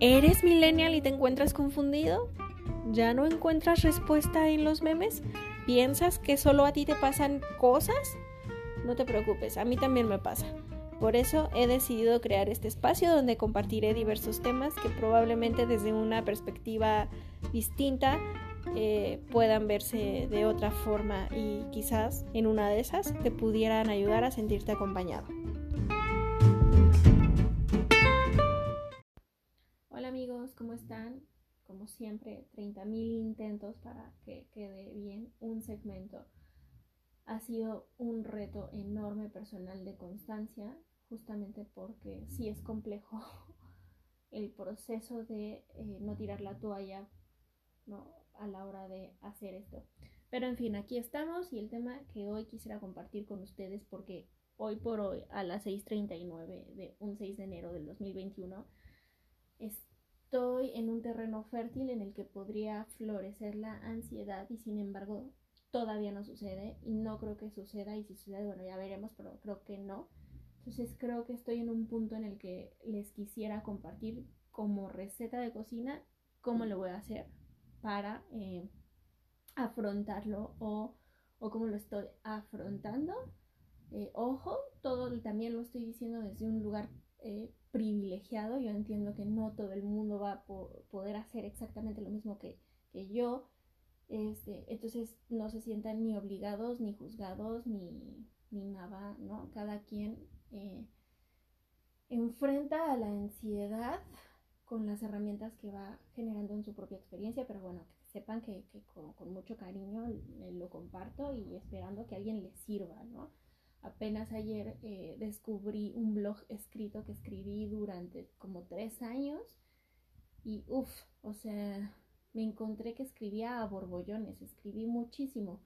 ¿Eres millennial y te encuentras confundido? ¿Ya no encuentras respuesta en los memes? ¿Piensas que solo a ti te pasan cosas? No te preocupes, a mí también me pasa. Por eso he decidido crear este espacio donde compartiré diversos temas que probablemente desde una perspectiva distinta eh, puedan verse de otra forma y quizás en una de esas te pudieran ayudar a sentirte acompañado. Amigos, ¿cómo están? Como siempre, 30.000 intentos para que quede bien un segmento. Ha sido un reto enorme personal de constancia, justamente porque sí es complejo el proceso de eh, no tirar la toalla ¿no? a la hora de hacer esto. Pero en fin, aquí estamos y el tema que hoy quisiera compartir con ustedes porque hoy por hoy a las 6.39 de un 6 de enero del 2021 es estoy en un terreno fértil en el que podría florecer la ansiedad y sin embargo todavía no sucede y no creo que suceda y si sucede, bueno, ya veremos, pero creo que no. Entonces creo que estoy en un punto en el que les quisiera compartir como receta de cocina cómo lo voy a hacer para eh, afrontarlo o, o, cómo lo estoy afrontando. Eh, ojo, todo también lo estoy diciendo desde un lugar eh, privilegiado. Yo entiendo que no todo el mundo va a poder hacer exactamente lo mismo que, yo. Este, entonces no se sientan ni obligados, ni juzgados, ni, nada, ¿no? Cada quien eh, enfrenta a la ansiedad con las herramientas que va generando en su propia experiencia, pero bueno, que sepan que, con, mucho cariño lo comparto y esperando que alguien le sirva, ¿no? Apenas ayer eh, descubrí un blog escrito que escribí durante como tres años y uff, o sea, me encontré que escribía a borbollones, escribí muchísimo.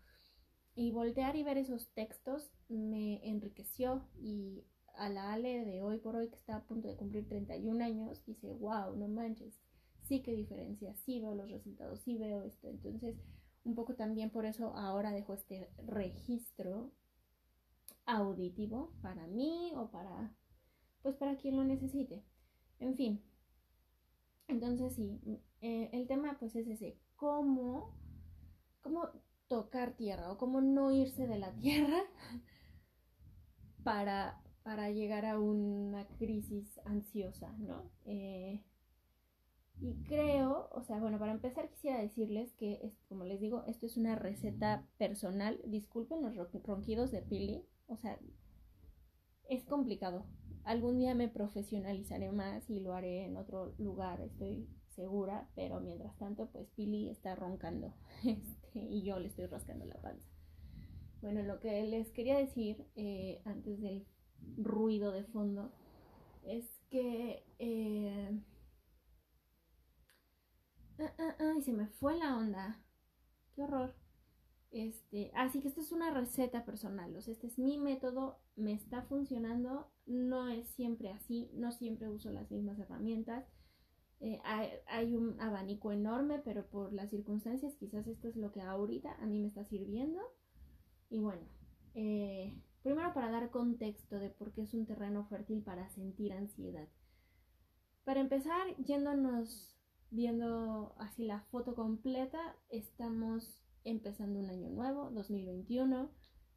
Y voltear y ver esos textos me enriqueció y a la Ale de hoy por hoy que está a punto de cumplir 31 años, dice, wow, no manches, sí que diferencia, sí veo los resultados, sí veo esto. Entonces, un poco también por eso ahora dejo este registro auditivo para mí o para, pues para quien lo necesite. En fin. Entonces sí, eh, el tema pues es ese, ¿cómo, cómo tocar tierra o cómo no irse de la tierra para, para llegar a una crisis ansiosa, ¿no? Eh, y creo, o sea, bueno, para empezar quisiera decirles que, como les digo, esto es una receta personal. Disculpen los ronquidos de Pili, o sea, es complicado. Algún día me profesionalizaré más y lo haré en otro lugar, estoy segura, pero mientras tanto, pues Pili está roncando este, y yo le estoy rascando la panza. Bueno, lo que les quería decir eh, antes del ruido de fondo es que... Eh, ah, ah, ah, se me fue la onda. Qué horror. Este, así que esto es una receta personal, o sea, este es mi método, me está funcionando, no es siempre así, no siempre uso las mismas herramientas. Eh, hay, un abanico enorme, pero por las circunstancias quizás esto es lo que ahorita a mí me está sirviendo. Y bueno, eh, primero para dar contexto de por qué es un terreno fértil para sentir ansiedad. Para empezar, yéndonos viendo así la foto completa, estamos empezando un año nuevo, 2021,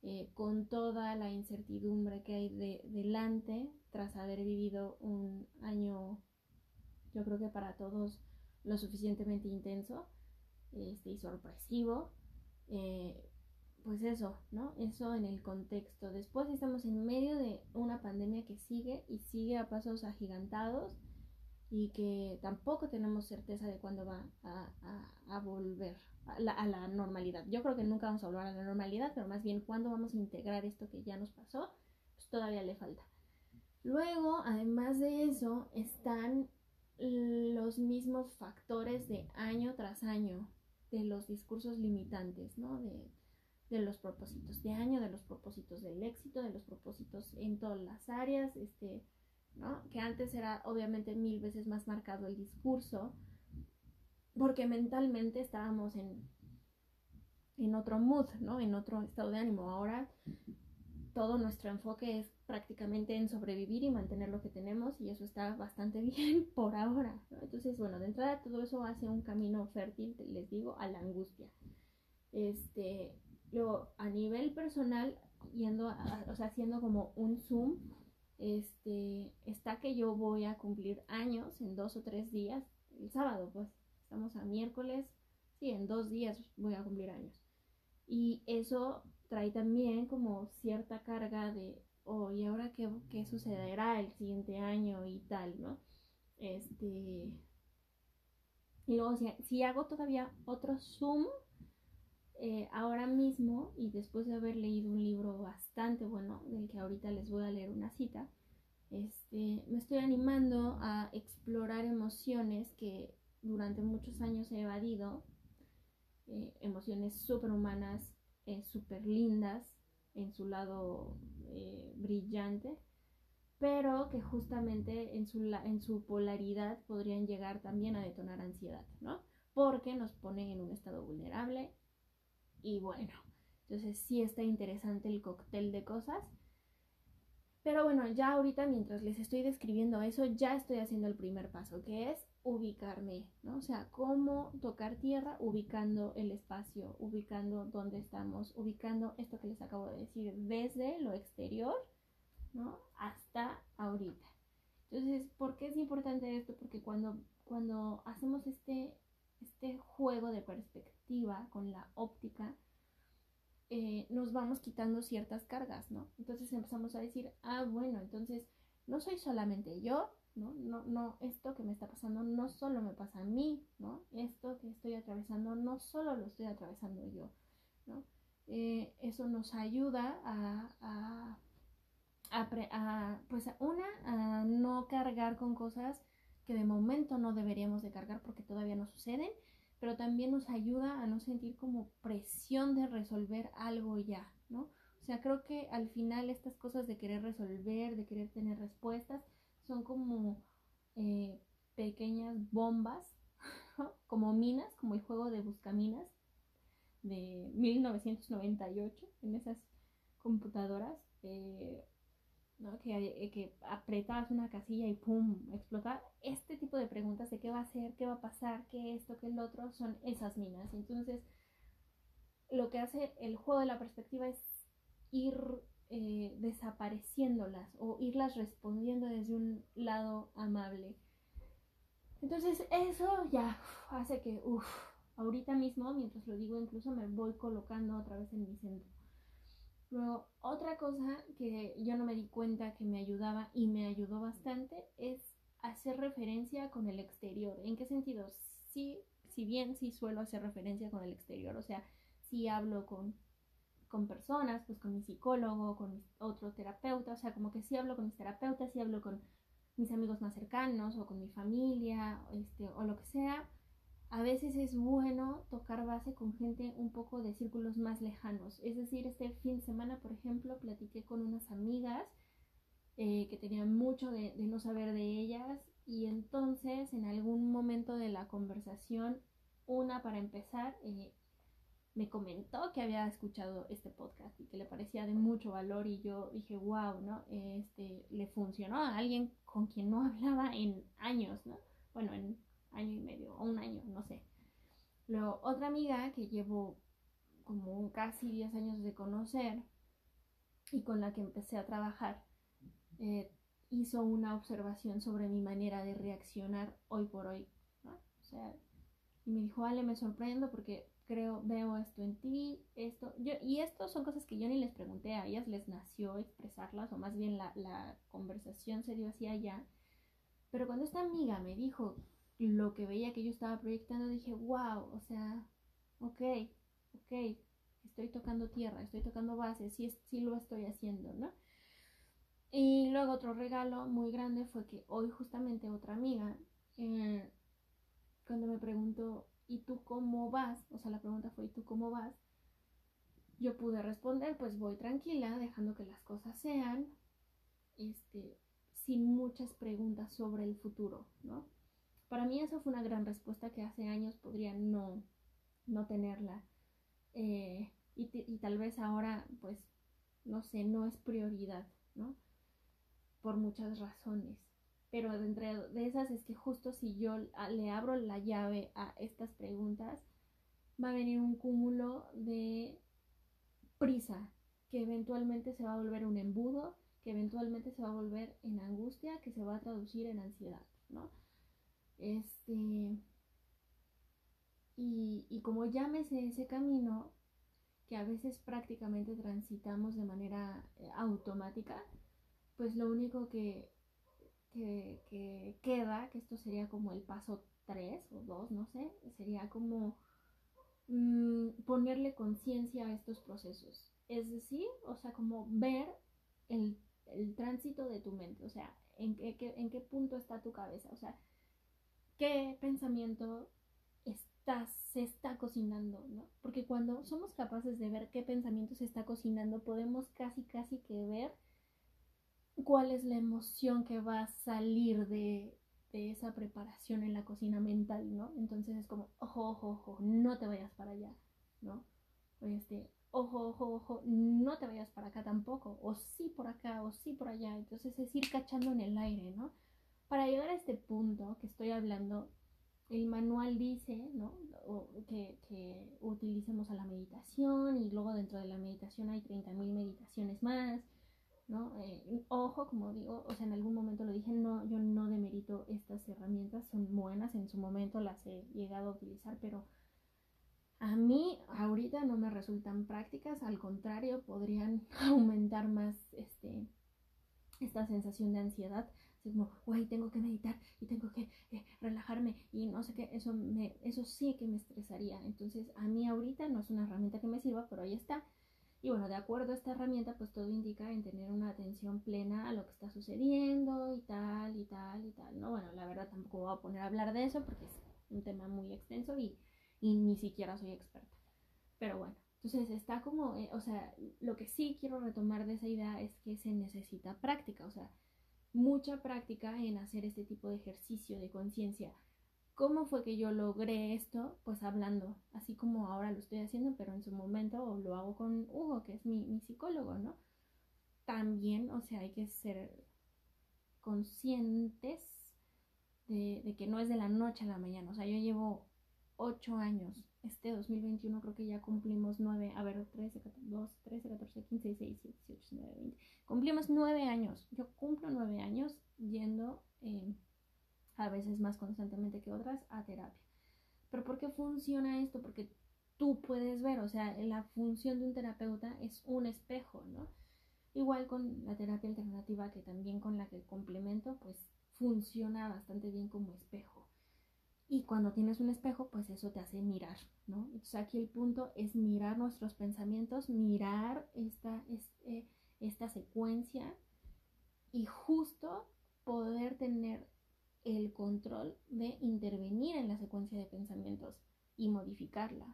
eh, con toda la incertidumbre que hay de, delante tras haber vivido un año, yo creo que para todos lo suficientemente intenso este, y sorpresivo. Eh, pues eso, ¿no? Eso en el contexto. Después estamos en medio de una pandemia que sigue y sigue a pasos agigantados y que tampoco tenemos certeza de cuándo va a volver, a la, normalidad. Yo creo que nunca vamos a volver a la normalidad, pero más bien cuando vamos a integrar esto que ya nos pasó, pues todavía le falta. Luego, además de eso, están los mismos factores de año tras año de los discursos limitantes, ¿no? De, de los propósitos de año, de los propósitos del éxito, de los propósitos en todas las áreas, este, ¿no? Que antes era obviamente mil veces más marcado el discurso, porque mentalmente estábamos en, en otro mood, ¿no? En otro estado de ánimo. Ahora todo nuestro enfoque es prácticamente en sobrevivir y mantener lo que tenemos y eso está bastante bien por ahora. Entonces, bueno, de entrada todo eso hace un camino fértil, les digo, a la angustia. Este, luego, a nivel personal, yendo, o sea, haciendo como un zoom, este, está que yo voy a cumplir años en dos o tres días, el sábado, pues, estamos a miércoles, sí, en dos días voy a cumplir años. Y eso trae también como cierta carga de, oh, ¿y ahora qué, qué sucederá el siguiente año y tal, ¿no? Este... Y luego, si, si hago todavía otro Zoom, eh, ahora mismo, y después de haber leído un libro bastante bueno, del que ahorita les voy a leer una cita, este, me estoy animando a explorar emociones que durante muchos años he evadido, eh, emociones superhumanas, eh, súper lindas en su lado eh, brillante, pero que justamente en su, en su polaridad podrían llegar también a detonar ansiedad, ¿no? Porque nos ponen en un estado vulnerable y bueno, entonces sí está interesante el cóctel de cosas. Pero bueno, ya ahorita mientras les estoy describiendo eso, ya estoy haciendo el primer paso, que es ubicarme, ¿no? O sea, cómo tocar tierra ubicando el espacio, ubicando dónde estamos, ubicando esto que les acabo de decir, desde lo exterior, ¿no? Hasta ahorita. Entonces, ¿por qué es importante esto? Porque cuando, cuando hacemos este, este juego de perspectiva con la óptica, eh, nos vamos quitando ciertas cargas, ¿no? Entonces empezamos a decir, ah, bueno, entonces no soy solamente yo, ¿no? No, no, esto que me está pasando no solo me pasa a mí, ¿no? Esto que estoy atravesando no solo lo estoy atravesando yo, ¿no? Eh, eso nos ayuda a, a, a, pues una, a no cargar con cosas que de momento no deberíamos de cargar porque todavía no suceden, pero también nos ayuda a no sentir como presión de resolver algo ya, ¿no? O sea, creo que al final estas cosas de querer resolver, de querer tener respuestas, son como eh, pequeñas bombas, como minas, como el juego de Buscaminas de 1998 en esas computadoras, eh, que, eh, que apretabas una casilla y ¡pum! explota. Este tipo de preguntas de qué va a ser, qué va a pasar, qué esto, qué el otro, son esas minas. Entonces, lo que hace el juego de la perspectiva es ir eh, desapareciéndolas o irlas respondiendo desde un lado amable. Entonces eso ya hace que, uff, ahorita mismo, mientras lo digo, incluso me voy colocando otra vez en mi centro. Luego, otra cosa que yo no me di cuenta que me ayudaba y me ayudó bastante es hacer referencia con el exterior. ¿En qué sentido? Sí, si bien sí suelo hacer referencia con el exterior, o sea, si hablo con con personas, pues con mi psicólogo, con otro terapeuta, o sea, como que sí hablo con mis terapeutas, sí hablo con mis amigos más cercanos o con mi familia, este, o lo que sea, a veces es bueno tocar base con gente un poco de círculos más lejanos. Es decir, este fin de semana, por ejemplo, platiqué con unas amigas eh, que tenían mucho de, no saber de ellas y entonces en algún momento de la conversación, una para empezar, eh, me comentó que había escuchado este podcast y que le parecía de mucho valor y yo dije, wow, ¿no? Este, le funcionó a alguien con quien no hablaba en años, ¿no? Bueno, en año y medio o un año, no sé. Luego, otra amiga que llevo como casi 10 años de conocer y con la que empecé a trabajar, eh, hizo una observación sobre mi manera de reaccionar hoy por hoy, ¿no? O sea, y me dijo, Ale, me sorprendo porque creo, veo esto en ti, esto, yo, y esto son cosas que yo ni les pregunté a ellas, les nació expresarlas, o más bien la, la conversación se dio hacia allá. Pero cuando esta amiga me dijo lo que veía que yo estaba proyectando, dije, wow, o sea, ok, ok, estoy tocando tierra, estoy tocando base, sí, sí lo estoy haciendo, ¿no? Y luego otro regalo muy grande fue que hoy justamente otra amiga, eh, cuando me preguntó, ¿y tú cómo vas? O sea, la pregunta fue, ¿y tú cómo vas? Yo pude responder, pues voy tranquila, dejando que las cosas sean, este, sin muchas preguntas sobre el futuro, ¿no? Para mí esa fue una gran respuesta que hace años podría no, no tenerla. Eh, y, y, tal vez ahora, pues, no sé, no es prioridad, ¿no? Por muchas razones. Pero dentro de esas es que justo si yo le abro la llave a estas preguntas, va a venir un cúmulo de prisa que eventualmente se va a volver un embudo, que eventualmente se va a volver en angustia, que se va a traducir en ansiedad, ¿no? Este. Y, y como llámese ese camino, que a veces prácticamente transitamos de manera eh, automática, pues lo único que, que, queda, que esto sería como el paso 3 o 2, no sé, sería como mm, ponerle conciencia a estos procesos. Es decir, o sea, como ver el, el tránsito de tu mente, o sea, en qué, en qué punto está tu cabeza, o sea, qué pensamiento se está cocinando, ¿no? Porque cuando somos capaces de ver qué pensamiento se está cocinando, podemos casi, casi que ver cuál es la emoción que va a salir de, de esa preparación en la cocina mental, ¿no? Entonces es como, ojo, ojo, ojo, no te vayas para allá, ¿no? Este, ojo, ojo, ojo, no te vayas para acá tampoco, o sí por acá, o sí por allá. Entonces es ir cachando en el aire, ¿no? Para llegar a este punto que estoy hablando, el manual dice, ¿no? que, utilicemos a la meditación y luego dentro de la meditación hay 30.000 meditaciones más, ¿no? Eh, ojo, como digo, o sea, en algún momento lo dije, no, yo no demerito estas herramientas, son buenas, en su momento las he llegado a utilizar, pero a mí ahorita no me resultan prácticas, al contrario, podrían aumentar más este, esta sensación de ansiedad como, güey, tengo que meditar y tengo que eh, relajarme y no sé qué, eso, me, eso sí que me estresaría. Entonces, a mí ahorita no es una herramienta que me sirva, pero ahí está. Y bueno, de acuerdo a esta herramienta, pues todo indica en tener una atención plena a lo que está sucediendo y tal, y tal, y tal. No, bueno, la verdad tampoco voy a poner a hablar de eso porque es un tema muy extenso y, y ni siquiera soy experta. Pero bueno, entonces está como, eh, o sea, lo que sí quiero retomar de esa idea es que se necesita práctica, o sea, mucha práctica en hacer este tipo de ejercicio de conciencia. ¿Cómo fue que yo logré esto? Pues hablando, así como ahora lo estoy haciendo, pero en su momento lo hago con Hugo, que es mi, mi psicólogo, ¿no? También, o sea, hay que ser conscientes de, de, que no es de la noche a la mañana. O sea, yo llevo ocho años. Este 2021 creo que ya cumplimos nueve, a ver, 13, 14, 13, 14, 15, 16, 17, 18, 19, 20. Cumplimos nueve años. Yo cumplo nueve años yendo eh, a veces más constantemente que otras a terapia. Pero ¿por qué funciona esto? Porque tú puedes ver, o sea, la función de un terapeuta es un espejo, ¿no? Igual con la terapia alternativa que también con la que complemento, pues funciona bastante bien como espejo. Y cuando tienes un espejo, pues eso te hace mirar, ¿no? Entonces aquí el punto es mirar nuestros pensamientos, mirar esta, este, esta secuencia y justo poder tener el control de intervenir en la secuencia de pensamientos y modificarla.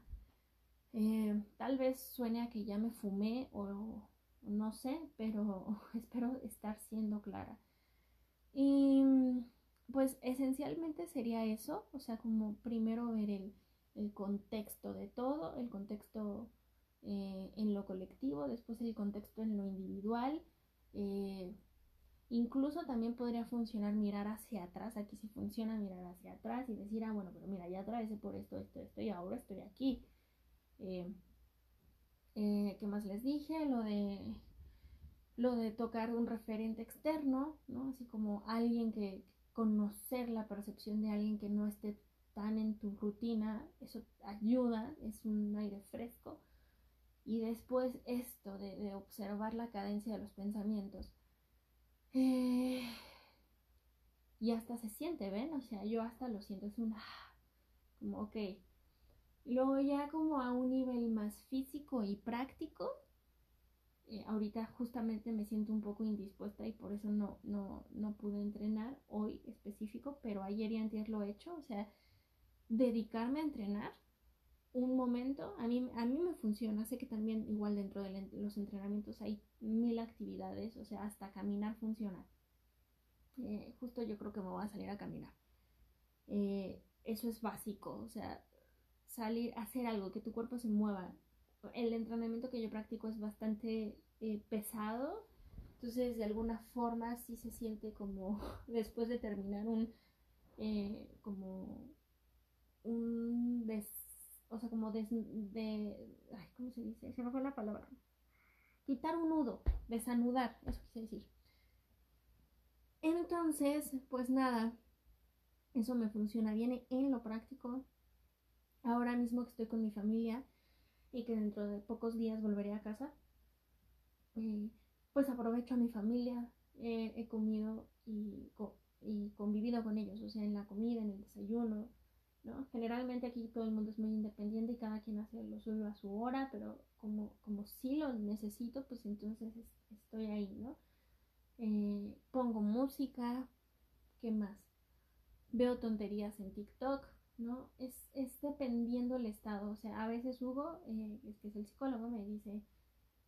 Eh, tal vez suene a que ya me fumé o no sé, pero espero estar siendo clara. Y pues esencialmente sería eso, o sea, como primero ver el, contexto de todo, el contexto eh, en lo colectivo, después el contexto en lo individual. Eh, incluso también podría funcionar mirar hacia atrás, aquí sí funciona mirar hacia atrás y decir, ah, bueno, pero mira, ya atravesé por esto, esto, esto y ahora estoy aquí. Eh, ¿Qué más les dije? Lo de lo de tocar un referente externo, ¿no? Así como alguien que, conocer la percepción de alguien que no esté tan en tu rutina, eso ayuda, es un aire fresco. Y después esto de, observar la cadencia de los pensamientos. Eh, y hasta se siente, ¿ven? O sea, yo hasta lo siento, es un... Ah, como, ok. Luego ya como a un nivel más físico y práctico, eh, ahorita justamente me siento un poco indispuesta y por eso no, no, no pude entrenar hoy específico, pero ayer y antes lo he hecho, o sea, dedicarme a entrenar un momento, a mí, a mí me funciona, sé que también igual dentro de los entrenamientos hay mil actividades, o sea, hasta caminar funciona. Eh, justo yo creo que me voy a salir a caminar. Eh, eso es básico, o sea, salir, hacer algo, que tu cuerpo se mueva, el entrenamiento que yo practico es bastante eh, pesado. Entonces, de alguna forma, sí se siente como después de terminar un, eh, como un des, o sea, como des, de, ay, ¿cómo se dice? Se me fue la palabra. Quitar un nudo, desanudar, eso quise decir. Entonces, pues nada, eso me funciona bien en lo práctico. Ahora mismo que estoy con mi familia y que dentro de pocos días volveré a casa, eh, pues aprovecho a mi familia. he comido y, y, convivido con ellos, o sea, en la comida, en el desayuno, ¿no? Generalmente aquí todo el mundo es muy independiente y cada quien hace lo suyo a su hora, pero como, como sí lo necesito, pues entonces estoy ahí, ¿no? Eh, pongo música, ¿qué más? Veo tonterías en TikTok, ¿no? Es, es dependiendo el estado, o sea, a veces Hugo, eh, que es el psicólogo, me dice,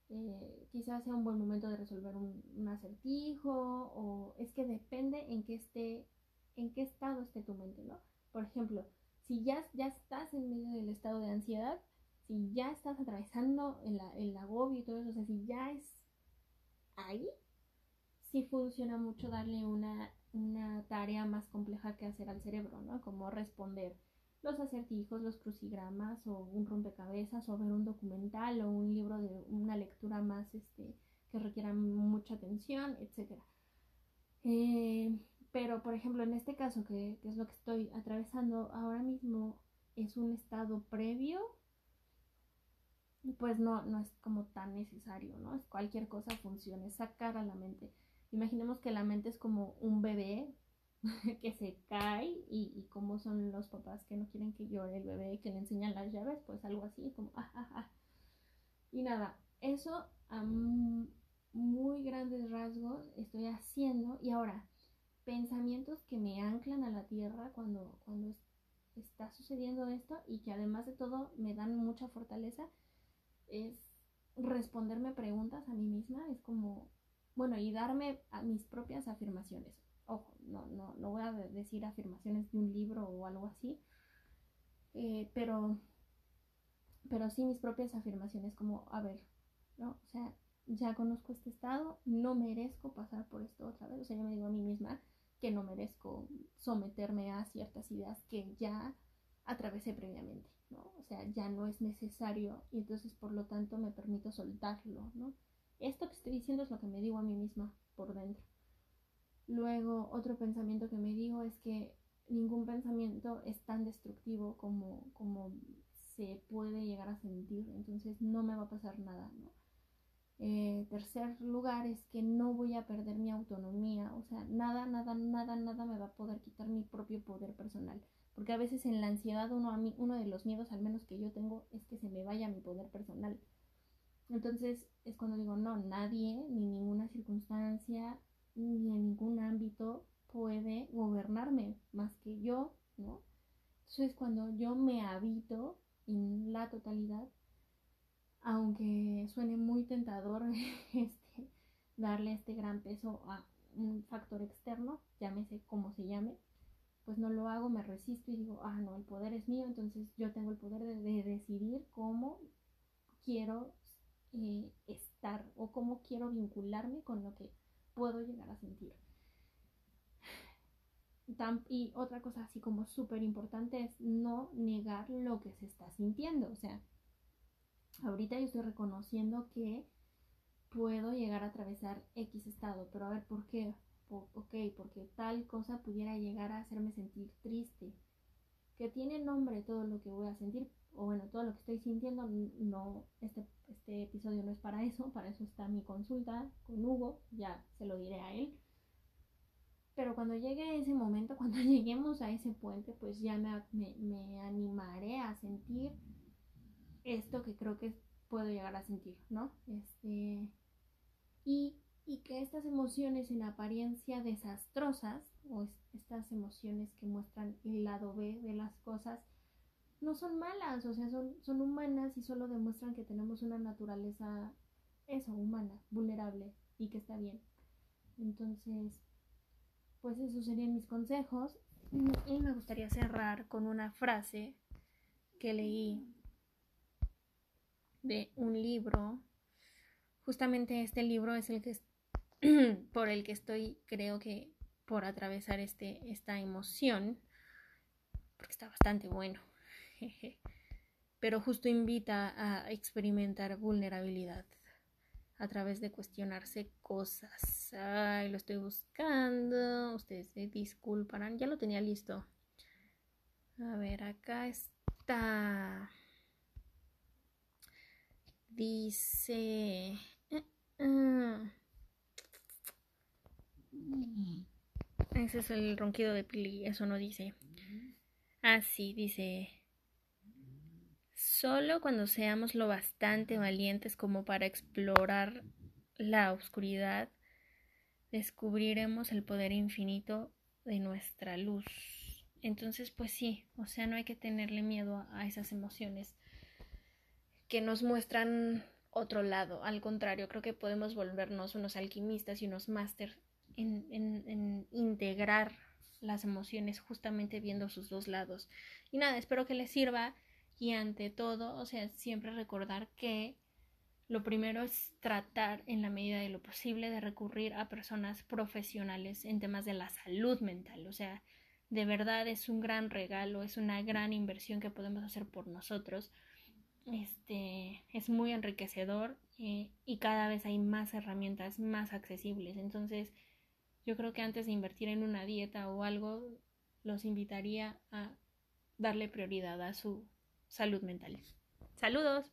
eh, quizás sea un buen momento de resolver un, un, acertijo, o es que depende en qué esté, en qué estado esté tu mente, ¿no? Por ejemplo, si ya, ya estás en medio del estado de ansiedad, si ya estás atravesando el, el agobio y todo eso, o sea, si ya es ahí, sí funciona mucho darle una, una tarea más compleja que hacer al cerebro, ¿no? Como responder los acertijos, los crucigramas o un rompecabezas o ver un documental o un libro de una lectura más este, que requiera mucha atención, etc. Eh, pero, por ejemplo, en este caso, que, que, es lo que estoy atravesando ahora mismo, es un estado previo, pues no, no es como tan necesario, ¿no? Cualquier cosa funcione, sacar a la mente. Imaginemos que la mente es como un bebé que se cae y, y como son los papás que no quieren que llore el bebé que le enseñan las llaves, pues algo así, como ah, ah, ah. Y nada, eso a muy grandes rasgos estoy haciendo y ahora pensamientos que me anclan a la tierra cuando, cuando está sucediendo esto y que además de todo me dan mucha fortaleza es responderme preguntas a mí misma, es como, bueno, y darme a mis propias afirmaciones ojo, no, no, no voy a decir afirmaciones de un libro o algo así, eh, pero, pero sí mis propias afirmaciones como, a ver, ¿no? O sea, ya conozco este estado, no merezco pasar por esto otra vez, o sea, yo me digo a mí misma que no merezco someterme a ciertas ideas que ya atravesé previamente, ¿no? O sea, ya no es necesario y entonces por lo tanto me permito soltarlo, ¿no? Esto que estoy diciendo es lo que me digo a mí misma por dentro. Luego, otro pensamiento que me digo es que ningún pensamiento es tan destructivo como, como se puede llegar a sentir, entonces no me va a pasar nada, ¿no? Eh, tercer lugar es que no voy a perder mi autonomía, o sea, nada, nada, nada, nada me va a poder quitar mi propio poder personal, porque a veces en la ansiedad uno, a mí, uno de los miedos al menos que yo tengo es que se me vaya mi poder personal. Entonces es cuando digo, no, nadie, ni ninguna circunstancia, ni en ningún ámbito puede gobernarme más que yo, ¿no? Entonces cuando yo me habito en la totalidad, aunque suene muy tentador este, darle este gran peso a un factor externo, llámese como se llame, pues no lo hago, me resisto y digo, ah, no, el poder es mío, entonces yo tengo el poder de, decidir cómo quiero eh, estar o cómo quiero vincularme con lo que puedo llegar a sentir. y otra cosa así como súper importante es no negar lo que se está sintiendo. O sea, ahorita yo estoy reconociendo que puedo llegar a atravesar X estado, pero a ver, ¿por qué? ok, porque tal cosa pudiera llegar a hacerme sentir triste. Que tiene nombre todo lo que voy a sentir, o bueno, todo lo que estoy sintiendo, no, este, este episodio no es para eso, para eso está mi consulta con Hugo, ya se lo diré a él. Pero cuando llegue ese momento, cuando lleguemos a ese puente, pues ya me, me, animaré a sentir esto que creo que puedo llegar a sentir, ¿no? Este, y, y que estas emociones en apariencia desastrosas, o estas emociones que muestran el lado B de las cosas, no son malas, o sea, son, son humanas y solo demuestran que tenemos una naturaleza, eso, humana, vulnerable y que está bien. Entonces, pues esos serían mis consejos. Y me gustaría cerrar con una frase que leí de un libro justamente este libro es el que por el que estoy, creo que por atravesar este, esta emoción, porque está bastante bueno. Pero justo invita a experimentar vulnerabilidad a través de cuestionarse cosas. Ay, lo estoy buscando. Ustedes se disculparán. Ya lo tenía listo. A ver, acá está. Dice. Eh, eh. Ese es el ronquido de Pili, eso no dice. Ah, sí, dice. Solo cuando seamos lo bastante valientes como para explorar la oscuridad, descubriremos el poder infinito de nuestra luz. Entonces, pues sí, o sea, no hay que tenerle miedo a esas emociones que nos muestran otro lado. Al contrario, creo que podemos volvernos unos alquimistas y unos máster en, en, integrar las emociones justamente viendo sus dos lados. Y nada, espero que les sirva y ante todo, o sea, siempre recordar que lo primero es tratar en la medida de lo posible de recurrir a personas profesionales en temas de la salud mental. O sea, de verdad es un gran regalo, es una gran inversión que podemos hacer por nosotros este es muy enriquecedor eh, y cada vez hay más herramientas más accesibles. Entonces, yo creo que antes de invertir en una dieta o algo, los invitaría a darle prioridad a su salud mental. Saludos.